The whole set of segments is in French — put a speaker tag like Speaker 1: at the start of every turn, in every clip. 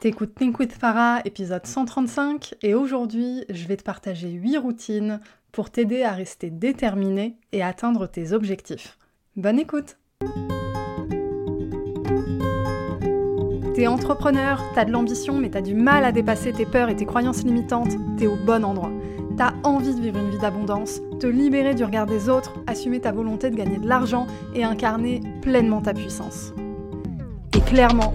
Speaker 1: T'écoutes Think with Farah, épisode 135, et aujourd'hui, je vais te partager 8 routines pour t'aider à rester déterminé et atteindre tes objectifs. Bonne écoute T'es entrepreneur, t'as de l'ambition, mais t'as du mal à dépasser tes peurs et tes croyances limitantes, t'es au bon endroit. T'as envie de vivre une vie d'abondance, te libérer du regard des autres, assumer ta volonté de gagner de l'argent et incarner pleinement ta puissance. Et clairement,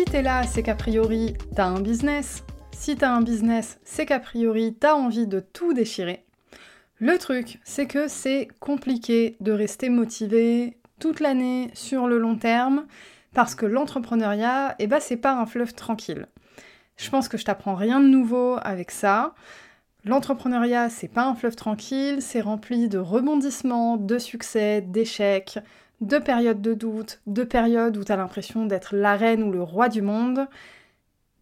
Speaker 1: Si t'es là, c'est qu'a priori, t'as un business. Si t'as un business, c'est qu'a priori, t'as envie de tout déchirer. Le truc, c'est que c'est compliqué de rester motivé toute l'année sur le long terme, parce que l'entrepreneuriat, eh ben, c'est pas un fleuve tranquille. Je pense que je t'apprends rien de nouveau avec ça. L'entrepreneuriat, c'est pas un fleuve tranquille, c'est rempli de rebondissements, de succès, d'échecs, de périodes de doute, de périodes où tu as l'impression d'être la reine ou le roi du monde.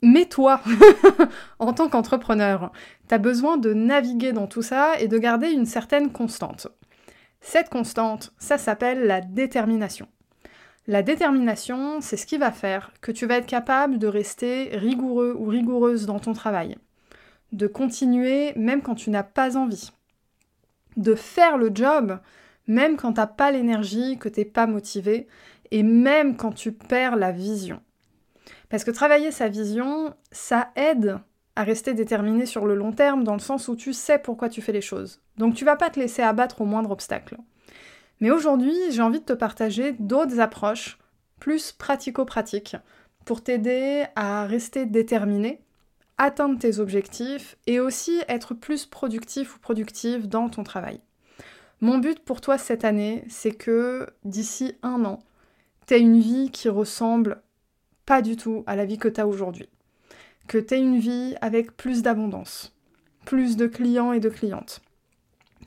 Speaker 1: Mais toi, en tant qu'entrepreneur, tu as besoin de naviguer dans tout ça et de garder une certaine constante. Cette constante, ça s'appelle la détermination. La détermination, c'est ce qui va faire que tu vas être capable de rester rigoureux ou rigoureuse dans ton travail, de continuer même quand tu n'as pas envie, de faire le job même quand t'as pas l'énergie, que t'es pas motivé, et même quand tu perds la vision. Parce que travailler sa vision, ça aide à rester déterminé sur le long terme, dans le sens où tu sais pourquoi tu fais les choses. Donc tu vas pas te laisser abattre au moindre obstacle. Mais aujourd'hui, j'ai envie de te partager d'autres approches plus pratico-pratiques pour t'aider à rester déterminé, atteindre tes objectifs et aussi être plus productif ou productive dans ton travail. Mon but pour toi cette année, c'est que d'ici un an, tu aies une vie qui ressemble pas du tout à la vie que tu as aujourd'hui. Que tu aies une vie avec plus d'abondance, plus de clients et de clientes,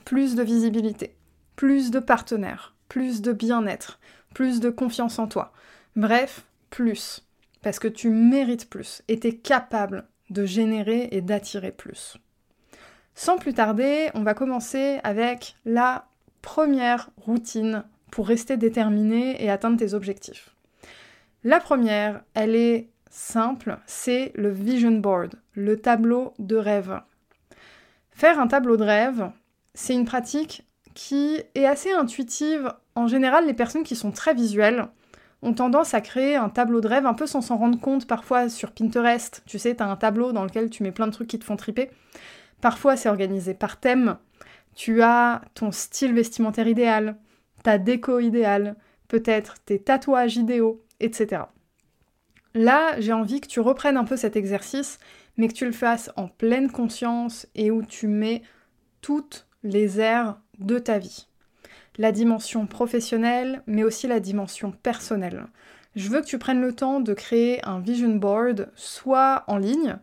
Speaker 1: plus de visibilité, plus de partenaires, plus de bien-être, plus de confiance en toi. Bref, plus. Parce que tu mérites plus et tu es capable de générer et d'attirer plus. Sans plus tarder, on va commencer avec la première routine pour rester déterminé et atteindre tes objectifs. La première, elle est simple, c'est le vision board, le tableau de rêve. Faire un tableau de rêve, c'est une pratique qui est assez intuitive. En général, les personnes qui sont très visuelles ont tendance à créer un tableau de rêve un peu sans s'en rendre compte parfois sur Pinterest. Tu sais, tu as un tableau dans lequel tu mets plein de trucs qui te font triper. Parfois, c'est organisé par thème. Tu as ton style vestimentaire idéal, ta déco idéale, peut-être tes tatouages idéaux, etc. Là, j'ai envie que tu reprennes un peu cet exercice, mais que tu le fasses en pleine conscience et où tu mets toutes les aires de ta vie. La dimension professionnelle, mais aussi la dimension personnelle. Je veux que tu prennes le temps de créer un vision board, soit en ligne,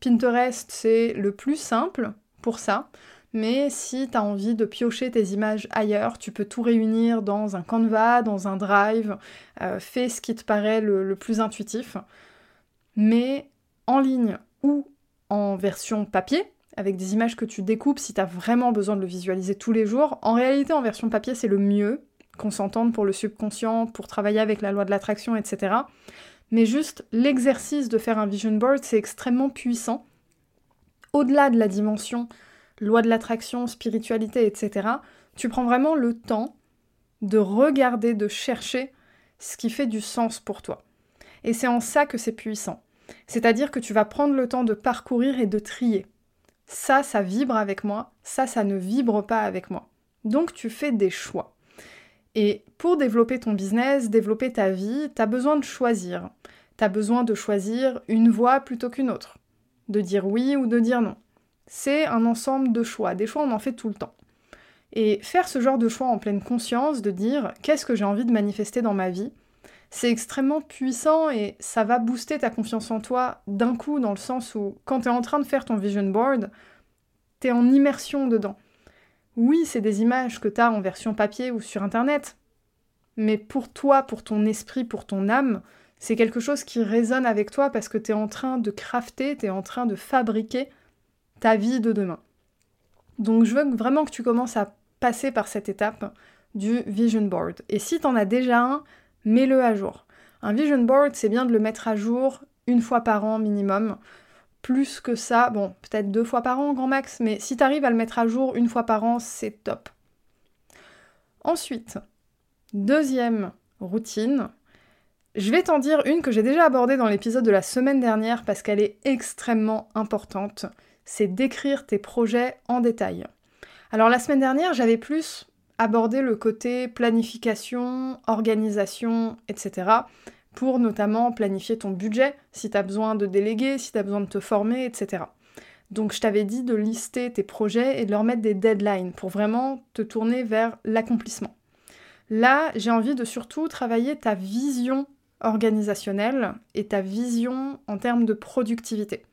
Speaker 1: Pinterest, c'est le plus simple pour ça. Mais si tu as envie de piocher tes images ailleurs, tu peux tout réunir dans un Canva, dans un Drive, euh, fais ce qui te paraît le, plus intuitif. Mais en ligne ou en version papier, avec des images que tu découpes si tu as vraiment besoin de le visualiser tous les jours. En réalité, en version papier, c'est le mieux, qu'on s'entende pour le subconscient, pour travailler avec la loi de l'attraction, etc. Mais juste l'exercice de faire un vision board, c'est extrêmement puissant. Au-delà de la dimension loi de l'attraction, spiritualité, etc., tu prends vraiment le temps de regarder, de chercher ce qui fait du sens pour toi. Et c'est en ça que c'est puissant. C'est-à-dire que tu vas prendre le temps de parcourir et de trier. Ça, ça vibre avec moi, ça, ça ne vibre pas avec moi. Donc tu fais des choix. Et pour développer ton business, développer ta vie, tu as besoin de choisir. Tu as besoin de choisir une voie plutôt qu'une autre. De dire oui ou de dire non. C'est un ensemble de choix. Des choix, on en fait tout le temps. Et faire ce genre de choix en pleine conscience, de dire qu'est-ce que j'ai envie de manifester dans ma vie, c'est extrêmement puissant et ça va booster ta confiance en toi d'un coup, dans le sens où quand tu es en train de faire ton vision board, tu es en immersion dedans. Oui, c'est des images que tu as en version papier ou sur Internet, mais pour toi, pour ton esprit, pour ton âme, c'est quelque chose qui résonne avec toi parce que tu es en train de crafter, tu es en train de fabriquer ta vie de demain. Donc je veux vraiment que tu commences à passer par cette étape du vision board. Et si tu en as déjà un, mets-le à jour. Un vision board, c'est bien de le mettre à jour une fois par an minimum. Plus que ça, bon, peut-être deux fois par an, grand max, mais si tu arrives à le mettre à jour une fois par an, c'est top. Ensuite, deuxième routine, je vais t'en dire une que j'ai déjà abordée dans l'épisode de la semaine dernière parce qu'elle est extrêmement importante. C'est d'écrire tes projets en détail. Alors la semaine dernière, j'avais plus abordé le côté planification, organisation, etc. pour notamment planifier ton budget, si tu as besoin de déléguer, si tu as besoin de te former, etc. Donc je t'avais dit de lister tes projets et de leur mettre des deadlines pour vraiment te tourner vers l'accomplissement. Là, j'ai envie de surtout travailler ta vision organisationnelle et ta vision en termes de productivité.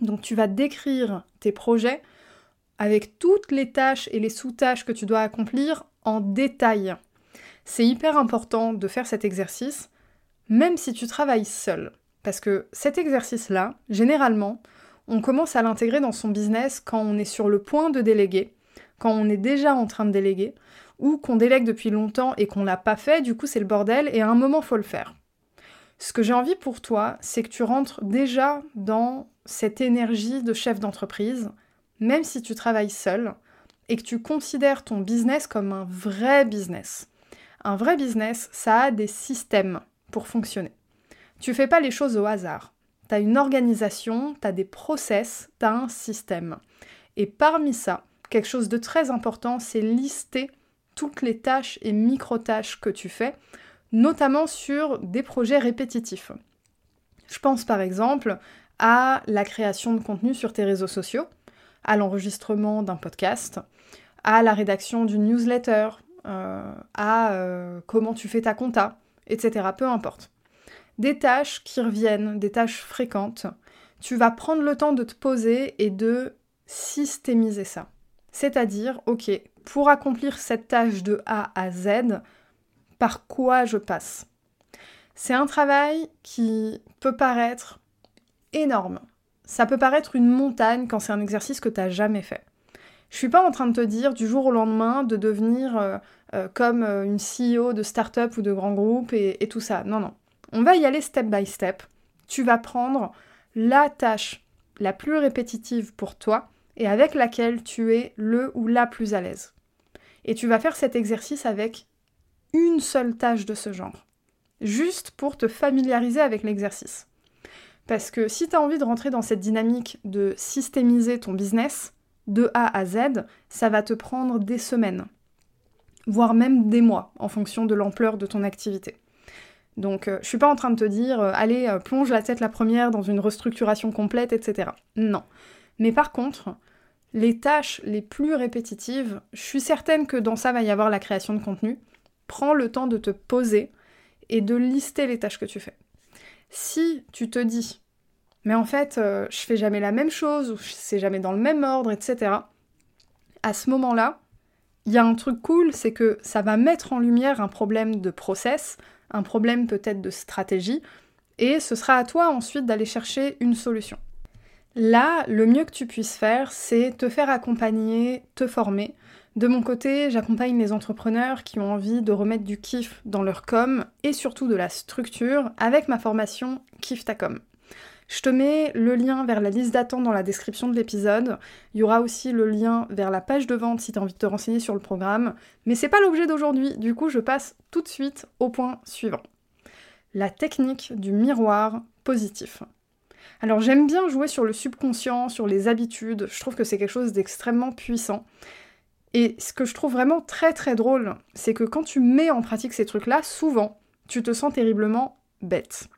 Speaker 1: Donc tu vas décrire tes projets avec toutes les tâches et les sous-tâches que tu dois accomplir en détail. C'est hyper important de faire cet exercice, même si tu travailles seul. Parce que cet exercice-là, généralement, on commence à l'intégrer dans son business quand on est sur le point de déléguer, quand on est déjà en train de déléguer, ou qu'on délègue depuis longtemps et qu'on l'a pas fait, du coup c'est le bordel, et à un moment faut le faire. Ce que j'ai envie pour toi, c'est que tu rentres déjà dans cette énergie de chef d'entreprise, même si tu travailles seul et que tu considères ton business comme un vrai business. Un vrai business, ça a des systèmes pour fonctionner. Tu fais pas les choses au hasard. Tu as une organisation, tu as des process, tu as un système. Et parmi ça, quelque chose de très important, c'est lister toutes les tâches et micro-tâches que tu fais, notamment sur des projets répétitifs. Je pense par exemple à la création de contenu sur tes réseaux sociaux à l'enregistrement d'un podcast, à la rédaction d'une newsletter, euh, à euh, comment tu fais ta compta, etc. Peu importe. Des tâches qui reviennent, des tâches fréquentes. Tu vas prendre le temps de te poser et de systémiser ça. C'est-à-dire, ok, pour accomplir cette tâche de A à Z, par quoi je passe? C'est un travail qui peut paraître énorme. Ça peut paraître une montagne quand c'est un exercice que tu n'as jamais fait. Je suis pas en train de te dire du jour au lendemain de devenir euh, euh, comme euh, une CEO de start-up ou de grand groupe et, et tout ça. Non, non. On va y aller step by step. Tu vas prendre la tâche la plus répétitive pour toi et avec laquelle tu es le ou la plus à l'aise. Et tu vas faire cet exercice avec une seule tâche de ce genre, juste pour te familiariser avec l'exercice. Parce que si tu as envie de rentrer dans cette dynamique de systémiser ton business de A à Z, ça va te prendre des semaines, voire même des mois, en fonction de l'ampleur de ton activité. Donc euh, je suis pas en train de te dire euh, allez, euh, plonge la tête la première dans une restructuration complète, etc. Non. Mais par contre, les tâches les plus répétitives, je suis certaine que dans ça va y avoir la création de contenu. Prends le temps de te poser et de lister les tâches que tu fais. Si tu te dis, mais en fait, euh, je fais jamais la même chose, ou c'est jamais dans le même ordre, etc., à ce moment-là, il y a un truc cool, c'est que ça va mettre en lumière un problème de process, un problème peut-être de stratégie, et ce sera à toi ensuite d'aller chercher une solution. Là, le mieux que tu puisses faire, c'est te faire accompagner, te former, de mon côté, j'accompagne les entrepreneurs qui ont envie de remettre du kiff dans leur com et surtout de la structure avec ma formation Kiff ta com. Je te mets le lien vers la liste d'attente dans la description de l'épisode. Il y aura aussi le lien vers la page de vente si tu as envie de te renseigner sur le programme. Mais c'est pas l'objet d'aujourd'hui, du coup je passe tout de suite au point suivant. La technique du miroir positif. Alors j'aime bien jouer sur le subconscient, sur les habitudes, je trouve que c'est quelque chose d'extrêmement puissant. Et ce que je trouve vraiment très très drôle, c'est que quand tu mets en pratique ces trucs-là, souvent, tu te sens terriblement bête.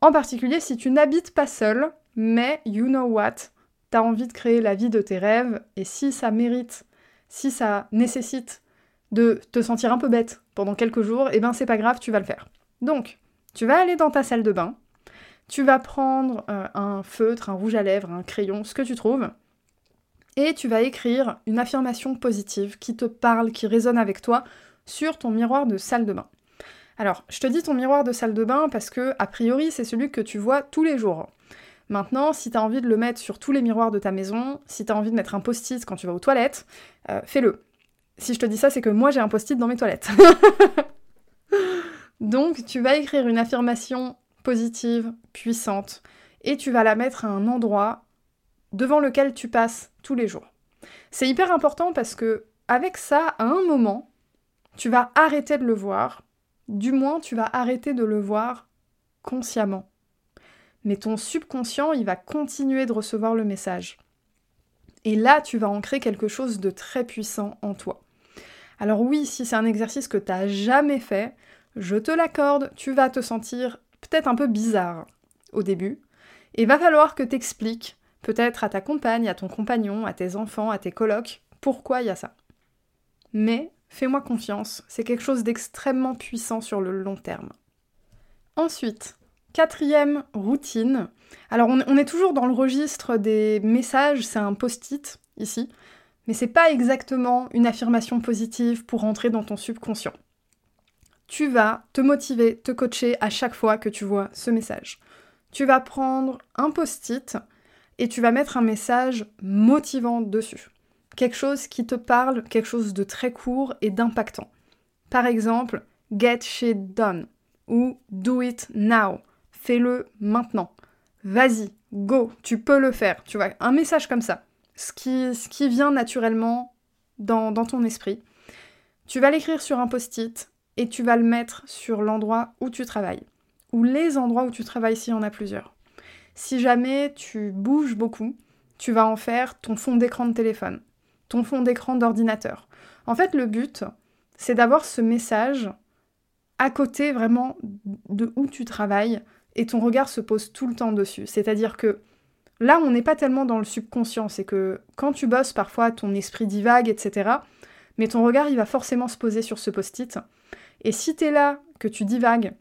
Speaker 1: En particulier si tu n'habites pas seul, mais you know what, t'as envie de créer la vie de tes rêves, et si ça mérite, si ça nécessite de te sentir un peu bête pendant quelques jours, eh ben c'est pas grave, tu vas le faire. Donc, tu vas aller dans ta salle de bain, tu vas prendre euh, un feutre, un rouge à lèvres, un crayon, ce que tu trouves, et tu vas écrire une affirmation positive qui te parle, qui résonne avec toi sur ton miroir de salle de bain. Alors, je te dis ton miroir de salle de bain parce que, a priori, c'est celui que tu vois tous les jours. Maintenant, si tu as envie de le mettre sur tous les miroirs de ta maison, si tu as envie de mettre un post-it quand tu vas aux toilettes, euh, fais-le. Si je te dis ça, c'est que moi j'ai un post-it dans mes toilettes. Donc, tu vas écrire une affirmation positive, puissante, et tu vas la mettre à un endroit devant lequel tu passes tous les jours. C'est hyper important parce que avec ça, à un moment, tu vas arrêter de le voir, du moins tu vas arrêter de le voir consciemment. Mais ton subconscient, il va continuer de recevoir le message. Et là, tu vas ancrer quelque chose de très puissant en toi. Alors oui, si c'est un exercice que tu n'as jamais fait, je te l'accorde, tu vas te sentir peut-être un peu bizarre au début, et va falloir que tu expliques peut-être à ta compagne, à ton compagnon, à tes enfants, à tes colocs, pourquoi il y a ça. Mais fais-moi confiance, c'est quelque chose d'extrêmement puissant sur le long terme. Ensuite, quatrième routine. Alors on, est toujours dans le registre des messages, c'est un post-it ici, mais c'est pas exactement une affirmation positive pour rentrer dans ton subconscient. Tu vas te motiver, te coacher à chaque fois que tu vois ce message. Tu vas prendre un post-it et tu vas mettre un message motivant dessus. Quelque chose qui te parle, quelque chose de très court et d'impactant. Par exemple, get shit done ou do it now. Fais-le maintenant. Vas-y, go, tu peux le faire. Tu vois, un message comme ça. Ce qui, ce qui vient naturellement dans, dans ton esprit. Tu vas l'écrire sur un post-it et tu vas le mettre sur l'endroit où tu travailles. Ou les endroits où tu travailles s'il y en a plusieurs. Si jamais tu bouges beaucoup, tu vas en faire ton fond d'écran de téléphone, ton fond d'écran d'ordinateur. En fait, le but, c'est d'avoir ce message à côté vraiment de où tu travailles et ton regard se pose tout le temps dessus. C'est-à-dire que là, on n'est pas tellement dans le subconscient, c'est que quand tu bosses, parfois ton esprit divague, etc. Mais ton regard, il va forcément se poser sur ce post-it. Et si tu es là, que tu divagues,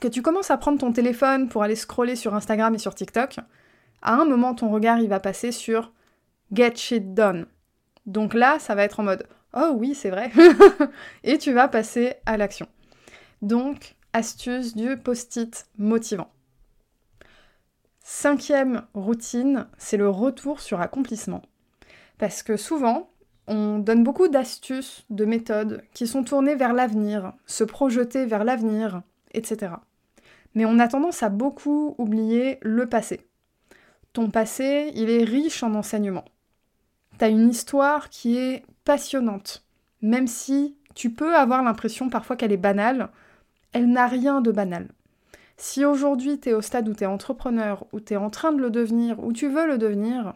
Speaker 1: que tu commences à prendre ton téléphone pour aller scroller sur Instagram et sur TikTok, à un moment ton regard il va passer sur get shit done. Donc là, ça va être en mode oh oui, c'est vrai et tu vas passer à l'action. Donc, astuce du post-it motivant. Cinquième routine, c'est le retour sur accomplissement. Parce que souvent, on donne beaucoup d'astuces, de méthodes qui sont tournées vers l'avenir, se projeter vers l'avenir, etc mais on a tendance à beaucoup oublier le passé. Ton passé, il est riche en enseignements. T'as une histoire qui est passionnante, même si tu peux avoir l'impression parfois qu'elle est banale, elle n'a rien de banal. Si aujourd'hui tu es au stade où tu entrepreneur, où tu es en train de le devenir, où tu veux le devenir,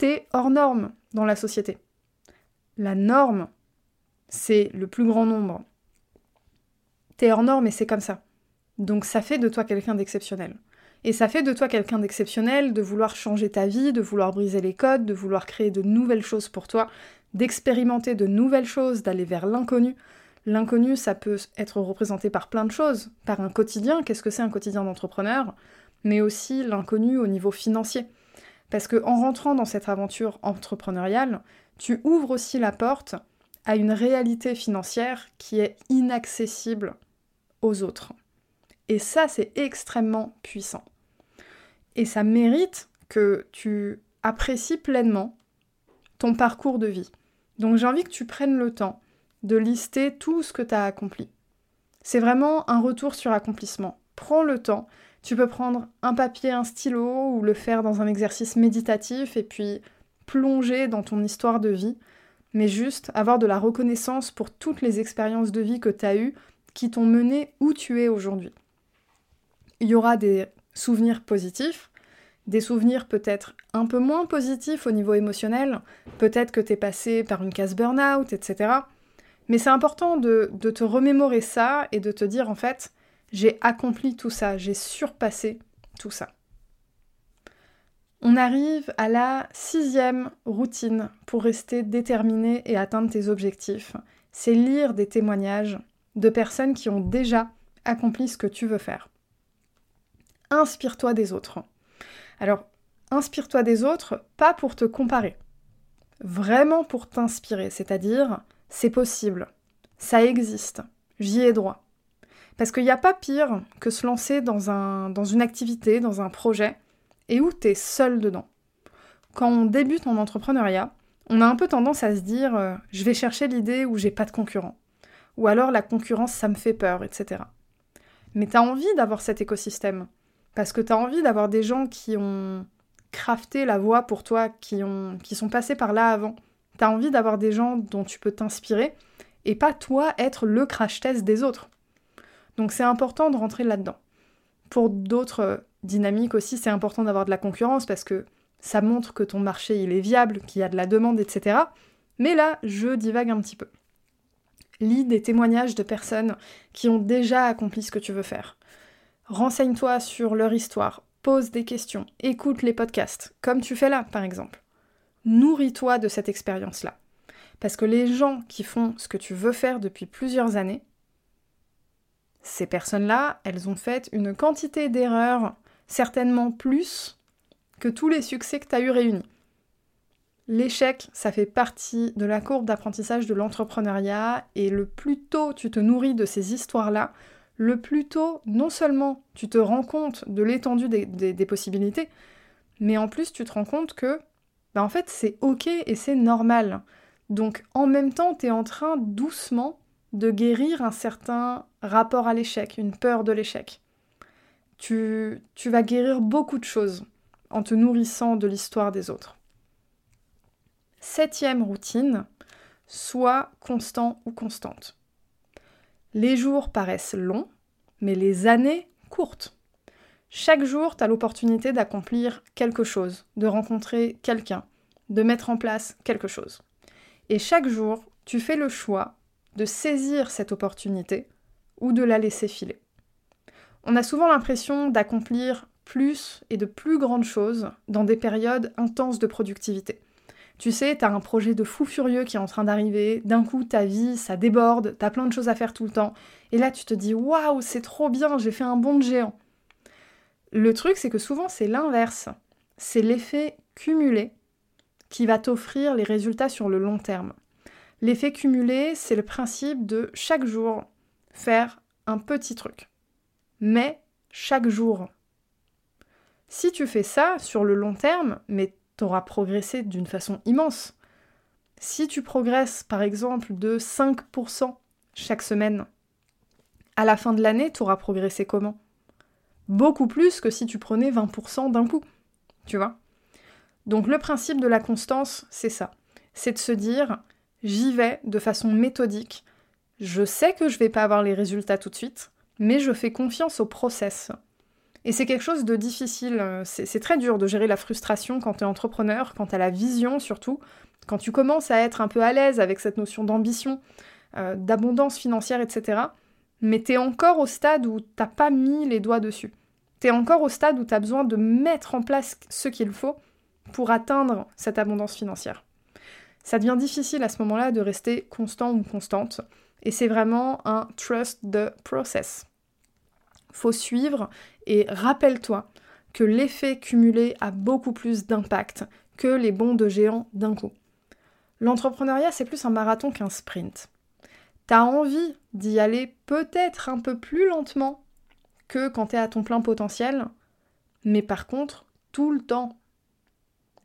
Speaker 1: tu es hors norme dans la société. La norme, c'est le plus grand nombre. Tu es hors norme et c'est comme ça. Donc ça fait de toi quelqu'un d'exceptionnel. Et ça fait de toi quelqu'un d'exceptionnel de vouloir changer ta vie, de vouloir briser les codes, de vouloir créer de nouvelles choses pour toi, d'expérimenter de nouvelles choses, d'aller vers l'inconnu. L'inconnu, ça peut être représenté par plein de choses, par un quotidien, qu'est-ce que c'est un quotidien d'entrepreneur, mais aussi l'inconnu au niveau financier. Parce que en rentrant dans cette aventure entrepreneuriale, tu ouvres aussi la porte à une réalité financière qui est inaccessible aux autres. Et ça, c'est extrêmement puissant. Et ça mérite que tu apprécies pleinement ton parcours de vie. Donc j'ai envie que tu prennes le temps de lister tout ce que tu as accompli. C'est vraiment un retour sur accomplissement. Prends le temps. Tu peux prendre un papier, un stylo ou le faire dans un exercice méditatif et puis plonger dans ton histoire de vie, mais juste avoir de la reconnaissance pour toutes les expériences de vie que tu as eues qui t'ont mené où tu es aujourd'hui il y aura des souvenirs positifs, des souvenirs peut-être un peu moins positifs au niveau émotionnel, peut-être que t'es passé par une case burn-out, etc. Mais c'est important de, de te remémorer ça et de te dire en fait, j'ai accompli tout ça, j'ai surpassé tout ça. On arrive à la sixième routine pour rester déterminé et atteindre tes objectifs. C'est lire des témoignages de personnes qui ont déjà accompli ce que tu veux faire. Inspire-toi des autres. Alors, inspire-toi des autres, pas pour te comparer, vraiment pour t'inspirer, c'est-à-dire, c'est possible, ça existe, j'y ai droit. Parce qu'il n'y a pas pire que se lancer dans, un, dans une activité, dans un projet, et où tu es seul dedans. Quand on débute en entrepreneuriat, on a un peu tendance à se dire euh, je vais chercher l'idée où j'ai pas de concurrent. Ou alors la concurrence, ça me fait peur, etc. Mais tu as envie d'avoir cet écosystème. Parce que tu as envie d'avoir des gens qui ont crafté la voie pour toi, qui, ont, qui sont passés par là avant. Tu as envie d'avoir des gens dont tu peux t'inspirer et pas toi être le crash test des autres. Donc c'est important de rentrer là-dedans. Pour d'autres dynamique aussi, c'est important d'avoir de la concurrence parce que ça montre que ton marché il est viable, qu'il y a de la demande, etc. Mais là, je divague un petit peu. Lis des témoignages de personnes qui ont déjà accompli ce que tu veux faire. Renseigne-toi sur leur histoire, pose des questions, écoute les podcasts, comme tu fais là par exemple. Nourris-toi de cette expérience-là. Parce que les gens qui font ce que tu veux faire depuis plusieurs années, ces personnes-là, elles ont fait une quantité d'erreurs certainement plus que tous les succès que tu as eu réunis. L'échec, ça fait partie de la courbe d'apprentissage de l'entrepreneuriat et le plus tôt tu te nourris de ces histoires-là, le plus tôt non seulement tu te rends compte de l'étendue des, possibilités, mais en plus tu te rends compte que bah en fait c'est ok et c'est normal. Donc en même temps tu es en train doucement de guérir un certain rapport à l'échec, une peur de l'échec tu, vas guérir beaucoup de choses en te nourrissant de l'histoire des autres. Septième routine, sois constant ou constante. Les jours paraissent longs, mais les années courtes. Chaque jour, tu as l'opportunité d'accomplir quelque chose, de rencontrer quelqu'un, de mettre en place quelque chose. Et chaque jour, tu fais le choix de saisir cette opportunité ou de la laisser filer. On a souvent l'impression d'accomplir plus et de plus grandes choses dans des périodes intenses de productivité. Tu sais, t'as un projet de fou furieux qui est en train d'arriver, d'un coup ta vie, ça déborde, t'as plein de choses à faire tout le temps, et là tu te dis waouh, c'est trop bien, j'ai fait un bond de géant. Le truc, c'est que souvent c'est l'inverse. C'est l'effet cumulé qui va t'offrir les résultats sur le long terme. L'effet cumulé, c'est le principe de chaque jour faire un petit truc mais chaque jour. Si tu fais ça sur le long terme, mais tu auras progressé d'une façon immense. Si tu progresses par exemple de 5% chaque semaine, à la fin de l'année, tu auras progressé comment? Beaucoup plus que si tu prenais 20% d'un coup. Tu vois? Donc le principe de la constance, c'est ça. C'est de se dire, j'y vais de façon méthodique. Je sais que je vais pas avoir les résultats tout de suite, mais je fais confiance au process. Et c'est quelque chose de difficile, c'est très dur de gérer la frustration quand tu es entrepreneur, quand tu as la vision surtout, quand tu commences à être un peu à l'aise avec cette notion d'ambition, euh, d'abondance financière, etc. Mais tu es encore au stade où t'as pas mis les doigts dessus. Tu es encore au stade où tu as besoin de mettre en place ce qu'il faut pour atteindre cette abondance financière. Ça devient difficile à ce moment-là de rester constant ou constante, et c'est vraiment un trust the process faut suivre et rappelle-toi que l'effet cumulé a beaucoup plus d'impact que les bons de géant d'un coup. L'entrepreneuriat, c'est plus un marathon qu'un sprint. T'as envie d'y aller peut-être un peu plus lentement que quand t'es à ton plein potentiel, mais par contre, tout le temps.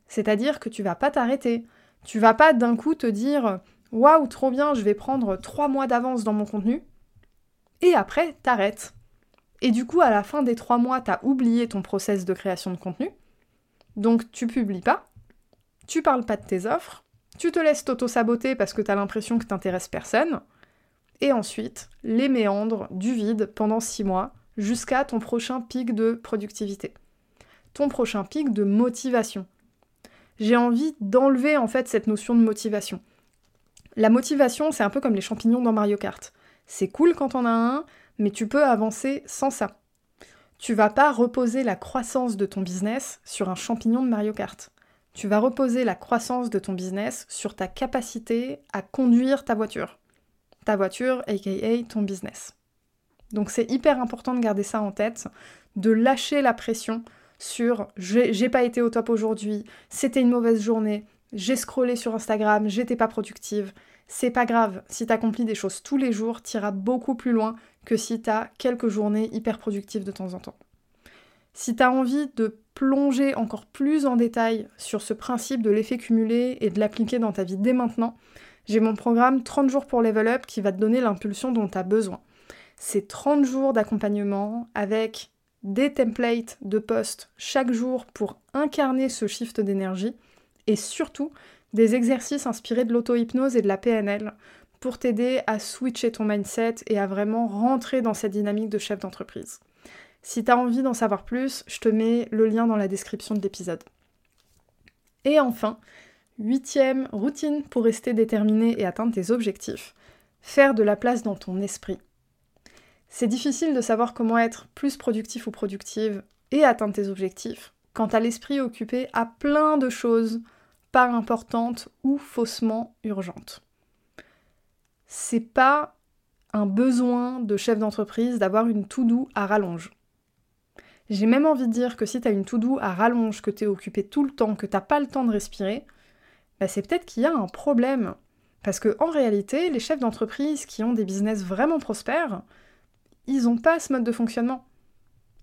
Speaker 1: C'est-à-dire que tu vas pas t'arrêter. Tu vas pas d'un coup te dire Waouh, trop bien, je vais prendre trois mois d'avance dans mon contenu. Et après, t'arrêtes. Et du coup, à la fin des trois mois, tu as oublié ton process de création de contenu. Donc tu publies pas, tu parles pas de tes offres, tu te laisses t'auto-saboter parce que tu as l'impression que t'intéresses personne, et ensuite, les méandres du vide pendant six mois jusqu'à ton prochain pic de productivité, ton prochain pic de motivation. J'ai envie d'enlever en fait cette notion de motivation. La motivation, c'est un peu comme les champignons dans Mario Kart. C'est cool quand on a un, mais tu peux avancer sans ça. Tu vas pas reposer la croissance de ton business sur un champignon de Mario Kart. Tu vas reposer la croissance de ton business sur ta capacité à conduire ta voiture. Ta voiture, aka ton business. Donc c'est hyper important de garder ça en tête, de lâcher la pression sur j'ai pas été au top aujourd'hui, c'était une mauvaise journée, j'ai scrollé sur Instagram, j'étais pas productive. C'est pas grave, si t'accomplis des choses tous les jours, t'iras beaucoup plus loin que si t'as quelques journées hyper productives de temps en temps. Si t'as envie de plonger encore plus en détail sur ce principe de l'effet cumulé et de l'appliquer dans ta vie dès maintenant, j'ai mon programme 30 jours pour level up qui va te donner l'impulsion dont tu as besoin. C'est 30 jours d'accompagnement avec des templates de posts chaque jour pour incarner ce shift d'énergie et surtout des exercices inspirés de l'auto-hypnose et de la PNL pour t'aider à switcher ton mindset et à vraiment rentrer dans cette dynamique de chef d'entreprise. Si tu as envie d'en savoir plus, je te mets le lien dans la description de l'épisode. Et enfin, huitième routine pour rester déterminé et atteindre tes objectifs, faire de la place dans ton esprit. C'est difficile de savoir comment être plus productif ou productive et atteindre tes objectifs quand t'as l'esprit occupé à plein de choses pas importantes ou faussement urgentes. C'est pas un besoin de chef d'entreprise d'avoir une to-do à rallonge. J'ai même envie de dire que si t'as une to-do à rallonge, que t'es occupé tout le temps, que t'as pas le temps de respirer, bah c'est peut-être qu'il y a un problème. Parce que en réalité, les chefs d'entreprise qui ont des business vraiment prospères, ils n'ont pas ce mode de fonctionnement.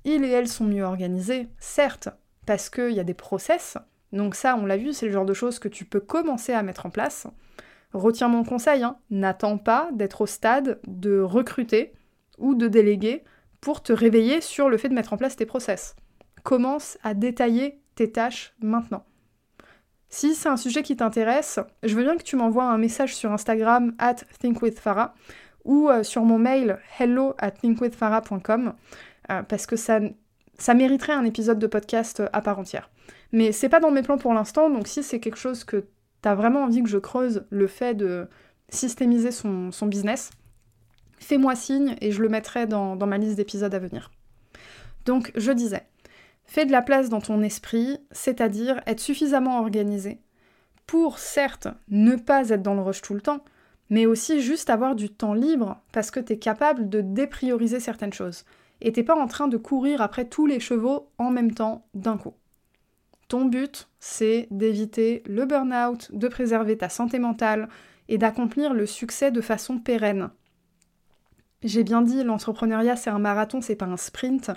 Speaker 1: Ils et elles sont mieux organisés, certes, parce qu'il y a des process. Donc ça, on l'a vu, c'est le genre de choses que tu peux commencer à mettre en place. Retiens mon conseil, hein, n'attends pas d'être au stade de recruter ou de déléguer pour te réveiller sur le fait de mettre en place tes process. Commence à détailler tes tâches maintenant. Si c'est un sujet qui t'intéresse, je veux bien que tu m'envoies un message sur Instagram at ou euh, sur mon mail hello at thinkwithfarah.com euh, parce que ça, ça mériterait un épisode de podcast euh, à part entière. Mais c'est pas dans mes plans pour l'instant, donc si c'est quelque chose que t'as vraiment envie que je creuse, le fait de systémiser son, business, fais-moi signe et je le mettrai dans, dans ma liste d'épisodes à venir. Donc je disais, fais de la place dans ton esprit, c'est-à-dire être suffisamment organisé pour certes ne pas être dans le rush tout le temps, mais aussi juste avoir du temps libre parce que tu es capable de déprioriser certaines choses. Et t'es pas en train de courir après tous les chevaux en même temps d'un coup. Ton but, c'est d'éviter le burn-out, de préserver ta santé mentale et d'accomplir le succès de façon pérenne. J'ai bien dit, l'entrepreneuriat c'est un marathon, c'est pas un sprint.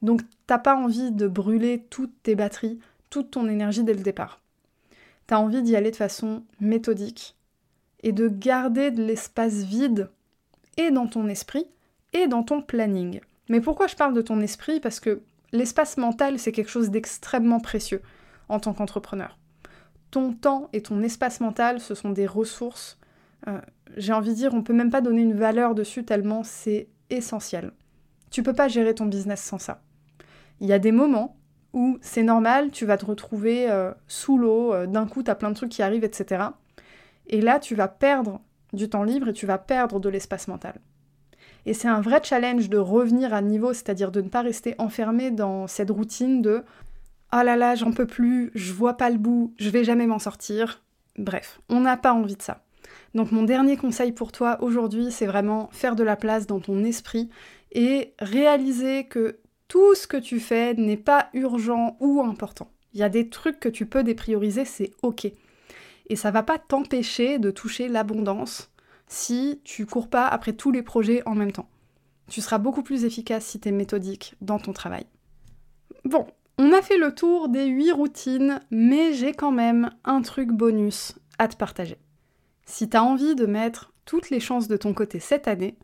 Speaker 1: Donc t'as pas envie de brûler toutes tes batteries, toute ton énergie dès le départ. T'as envie d'y aller de façon méthodique, et de garder de l'espace vide et dans ton esprit et dans ton planning. Mais pourquoi je parle de ton esprit? Parce que l'espace mental, c'est quelque chose d'extrêmement précieux en tant qu'entrepreneur. Ton temps et ton espace mental, ce sont des ressources. Euh, j'ai envie de dire, on peut même pas donner une valeur dessus tellement c'est essentiel. Tu peux pas gérer ton business sans ça. Il y a des moments où c'est normal, tu vas te retrouver euh, sous l'eau, euh, d'un coup tu as plein de trucs qui arrivent, etc. Et là, tu vas perdre du temps libre et tu vas perdre de l'espace mental. Et c'est un vrai challenge de revenir à niveau, c'est-à-dire de ne pas rester enfermé dans cette routine de oh là là, j'en peux plus, je vois pas le bout, je vais jamais m'en sortir. Bref, on n'a pas envie de ça. Donc mon dernier conseil pour toi aujourd'hui, c'est vraiment faire de la place dans ton esprit et réaliser que tout ce que tu fais n'est pas urgent ou important. Il y a des trucs que tu peux déprioriser, c'est ok et ça va pas t'empêcher de toucher l'abondance si tu cours pas après tous les projets en même temps. Tu seras beaucoup plus efficace si tu es méthodique dans ton travail. Bon, on a fait le tour des 8 routines, mais j'ai quand même un truc bonus à te partager. Si tu as envie de mettre toutes les chances de ton côté cette année,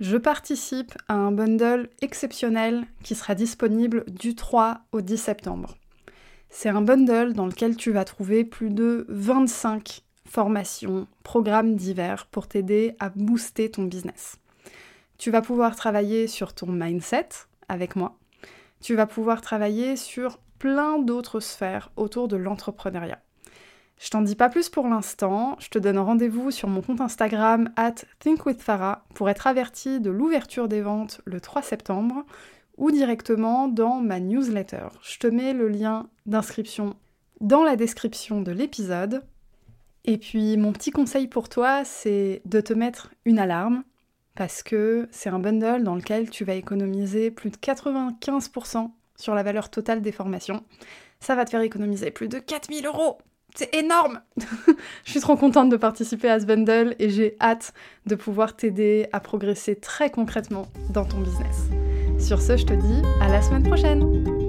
Speaker 1: je participe à un bundle exceptionnel qui sera disponible du 3 au 10 septembre. C'est un bundle dans lequel tu vas trouver plus de 25 formations, programmes divers pour t'aider à booster ton business. Tu vas pouvoir travailler sur ton mindset avec moi, tu vas pouvoir travailler sur plein d'autres sphères autour de l'entrepreneuriat. Je t'en dis pas plus pour l'instant, je te donne rendez-vous sur mon compte Instagram at thinkwithfarah pour être averti de l'ouverture des ventes le 3 septembre ou directement dans ma newsletter. Je te mets le lien d'inscription dans la description de l'épisode. Et puis mon petit conseil pour toi, c'est de te mettre une alarme parce que c'est un bundle dans lequel tu vas économiser plus de 95% sur la valeur totale des formations. Ça va te faire économiser plus de 4000 euros c'est énorme Je suis trop contente de participer à ce bundle et j'ai hâte de pouvoir t'aider à progresser très concrètement dans ton business. Sur ce, je te dis à la semaine prochaine